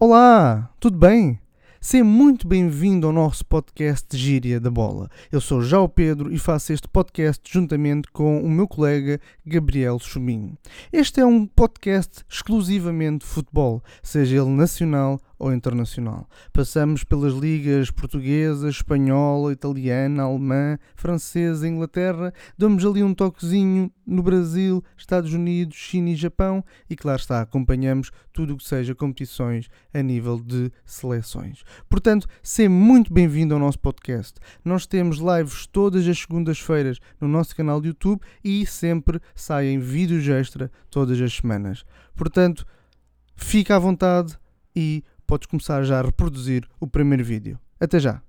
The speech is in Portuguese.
Olá, tudo bem? Seja muito bem-vindo ao nosso podcast Gíria da Bola. Eu sou João Pedro e faço este podcast juntamente com o meu colega Gabriel Chuminho. Este é um podcast exclusivamente de futebol, seja ele nacional ou internacional. Passamos pelas ligas portuguesa, espanhola, italiana, alemã, francesa, Inglaterra, damos ali um toquezinho no Brasil, Estados Unidos, China e Japão e, claro está, acompanhamos tudo o que seja competições a nível de seleções. Portanto, seja muito bem-vindo ao nosso podcast. Nós temos lives todas as segundas-feiras no nosso canal de YouTube e sempre saem vídeos extra todas as semanas. Portanto, fica à vontade e podes começar já a reproduzir o primeiro vídeo. Até já!